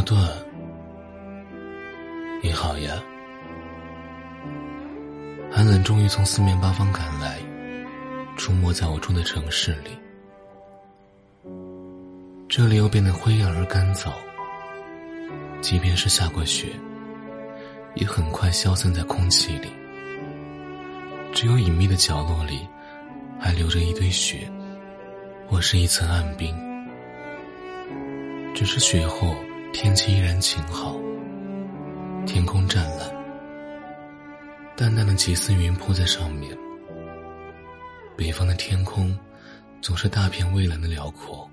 诺顿，你好呀！寒冷终于从四面八方赶来，出没在我住的城市里。这里又变得灰暗而干燥，即便是下过雪，也很快消散在空气里。只有隐秘的角落里，还留着一堆雪，或是一层暗冰。只是雪后。天气依然晴好，天空湛蓝，淡淡的几丝云铺在上面。北方的天空总是大片蔚蓝的辽阔，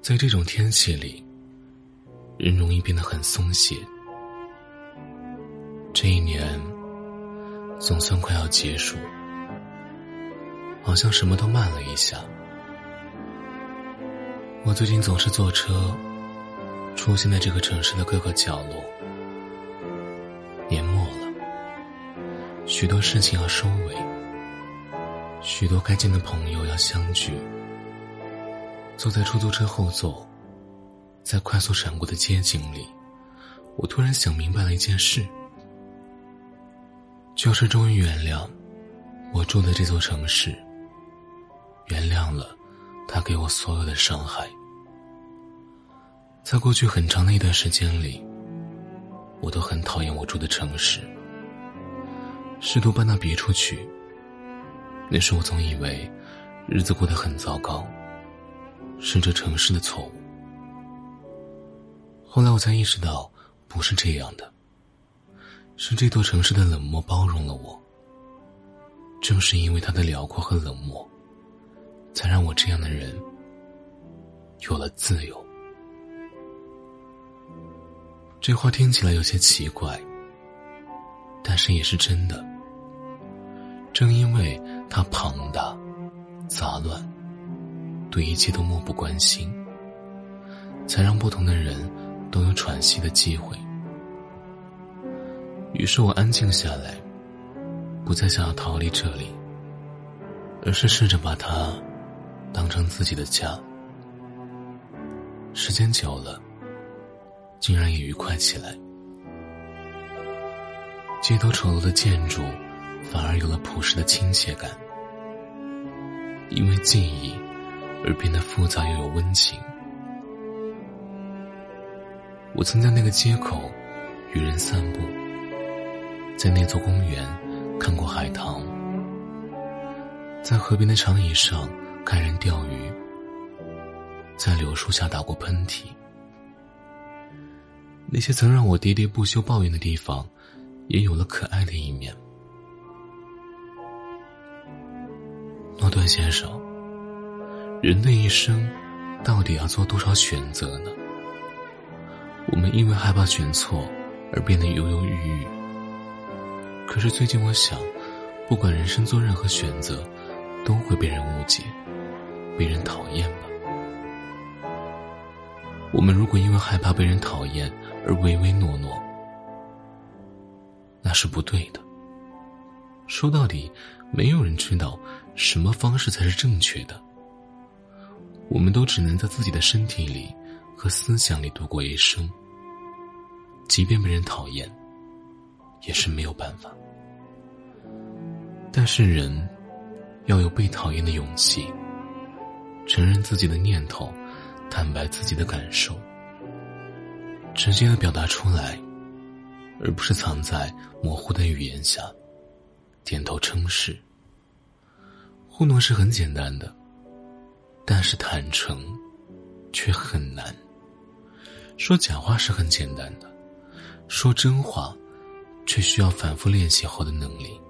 在这种天气里，人容易变得很松懈。这一年总算快要结束，好像什么都慢了一下。我最近总是坐车。出现在这个城市的各个角落。年末了，许多事情要收尾，许多该见的朋友要相聚。坐在出租车后座，在快速闪过的街景里，我突然想明白了一件事，就是终于原谅我住的这座城市，原谅了他给我所有的伤害。在过去很长的一段时间里，我都很讨厌我住的城市，试图搬到别处去。那时我总以为日子过得很糟糕，是这城市的错误。后来我才意识到，不是这样的，是这座城市的冷漠包容了我。正是因为它的辽阔和冷漠，才让我这样的人有了自由。这话听起来有些奇怪，但是也是真的。正因为它庞大、杂乱，对一切都漠不关心，才让不同的人都有喘息的机会。于是我安静下来，不再想要逃离这里，而是试着把它当成自己的家。时间久了。竟然也愉快起来。街头丑陋的建筑，反而有了朴实的亲切感。因为记忆，而变得复杂又有温情。我曾在那个街口与人散步，在那座公园看过海棠，在河边的长椅上看人钓鱼，在柳树下打过喷嚏。那些曾让我喋喋不休抱怨的地方，也有了可爱的一面。诺顿先生，人的一生到底要做多少选择呢？我们因为害怕选错而变得犹犹豫豫。可是最近我想，不管人生做任何选择，都会被人误解，被人讨厌吧。我们如果因为害怕被人讨厌而唯唯诺诺，那是不对的。说到底，没有人知道什么方式才是正确的。我们都只能在自己的身体里和思想里度过一生。即便被人讨厌，也是没有办法。但是人要有被讨厌的勇气，承认自己的念头。坦白自己的感受，直接的表达出来，而不是藏在模糊的语言下，点头称是。糊弄是很简单的，但是坦诚却很难。说假话是很简单的，说真话却需要反复练习后的能力。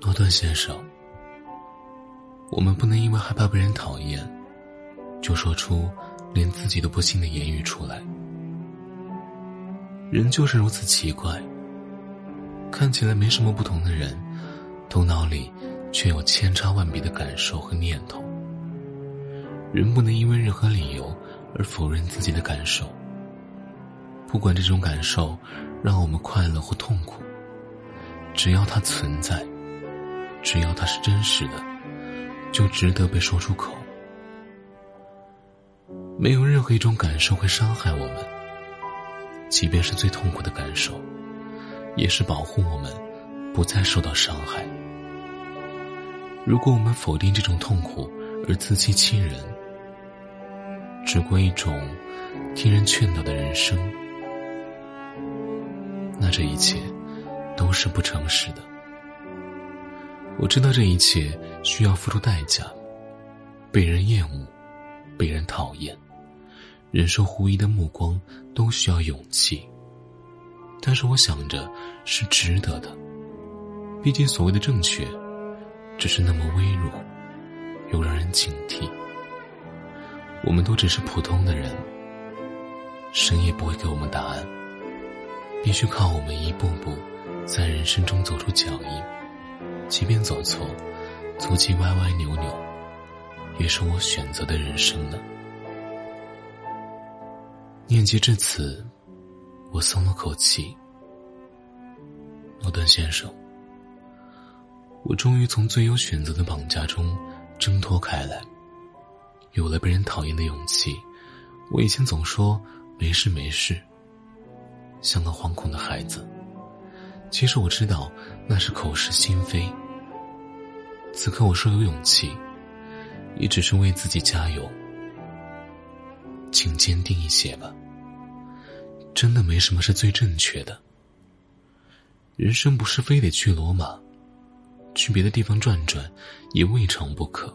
诺顿先生，我们不能因为害怕被人讨厌。就说出连自己都不信的言语出来。人就是如此奇怪，看起来没什么不同的人，头脑里却有千差万别的感受和念头。人不能因为任何理由而否认自己的感受，不管这种感受让我们快乐或痛苦，只要它存在，只要它是真实的，就值得被说出口。没有任何一种感受会伤害我们，即便是最痛苦的感受，也是保护我们不再受到伤害。如果我们否定这种痛苦而自欺欺人，只过一种听人劝导的人生，那这一切都是不诚实的。我知道这一切需要付出代价，被人厌恶，被人讨厌。忍受狐疑的目光都需要勇气，但是我想着是值得的。毕竟所谓的正确，只是那么微弱，又让人警惕。我们都只是普通的人，神也不会给我们答案，必须靠我们一步步在人生中走出脚印。即便走错，足迹歪歪扭扭，也是我选择的人生呢。念及至此，我松了口气。诺顿先生，我终于从最有选择的绑架中挣脱开来，有了被人讨厌的勇气。我以前总说没事没事，像个惶恐的孩子。其实我知道那是口是心非。此刻我说有勇气，也只是为自己加油。请坚定一些吧。真的没什么是最正确的。人生不是非得去罗马，去别的地方转转，也未尝不可。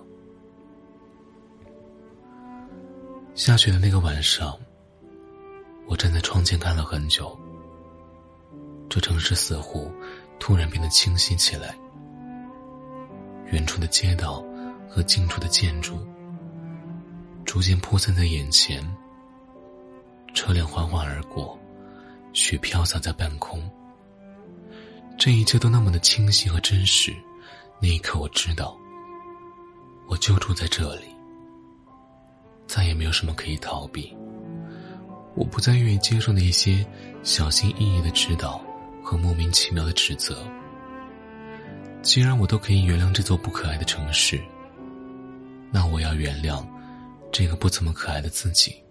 下雪的那个晚上，我站在窗前看了很久。这城市似乎突然变得清晰起来，远处的街道和近处的建筑。逐渐铺散在眼前，车辆缓缓而过，雪飘洒在半空。这一切都那么的清晰和真实。那一刻，我知道，我就住在这里，再也没有什么可以逃避。我不再愿意接受那些小心翼翼的指导和莫名其妙的指责。既然我都可以原谅这座不可爱的城市，那我要原谅。这个不怎么可爱的自己，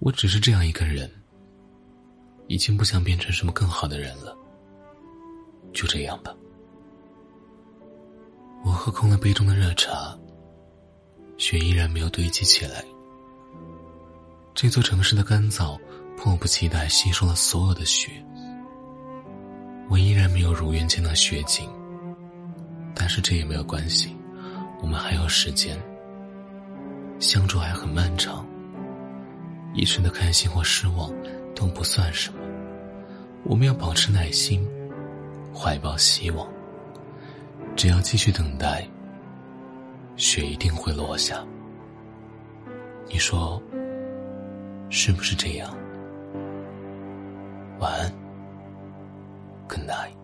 我只是这样一个人，已经不想变成什么更好的人了。就这样吧。我喝空了杯中的热茶，雪依然没有堆积起来。这座城市的干燥迫不及待吸收了所有的雪，我依然没有如愿见到雪景。但是这也没有关系，我们还有时间。相处还很漫长，一生的开心或失望都不算什么。我们要保持耐心，怀抱希望。只要继续等待，雪一定会落下。你说，是不是这样？晚安，Good night。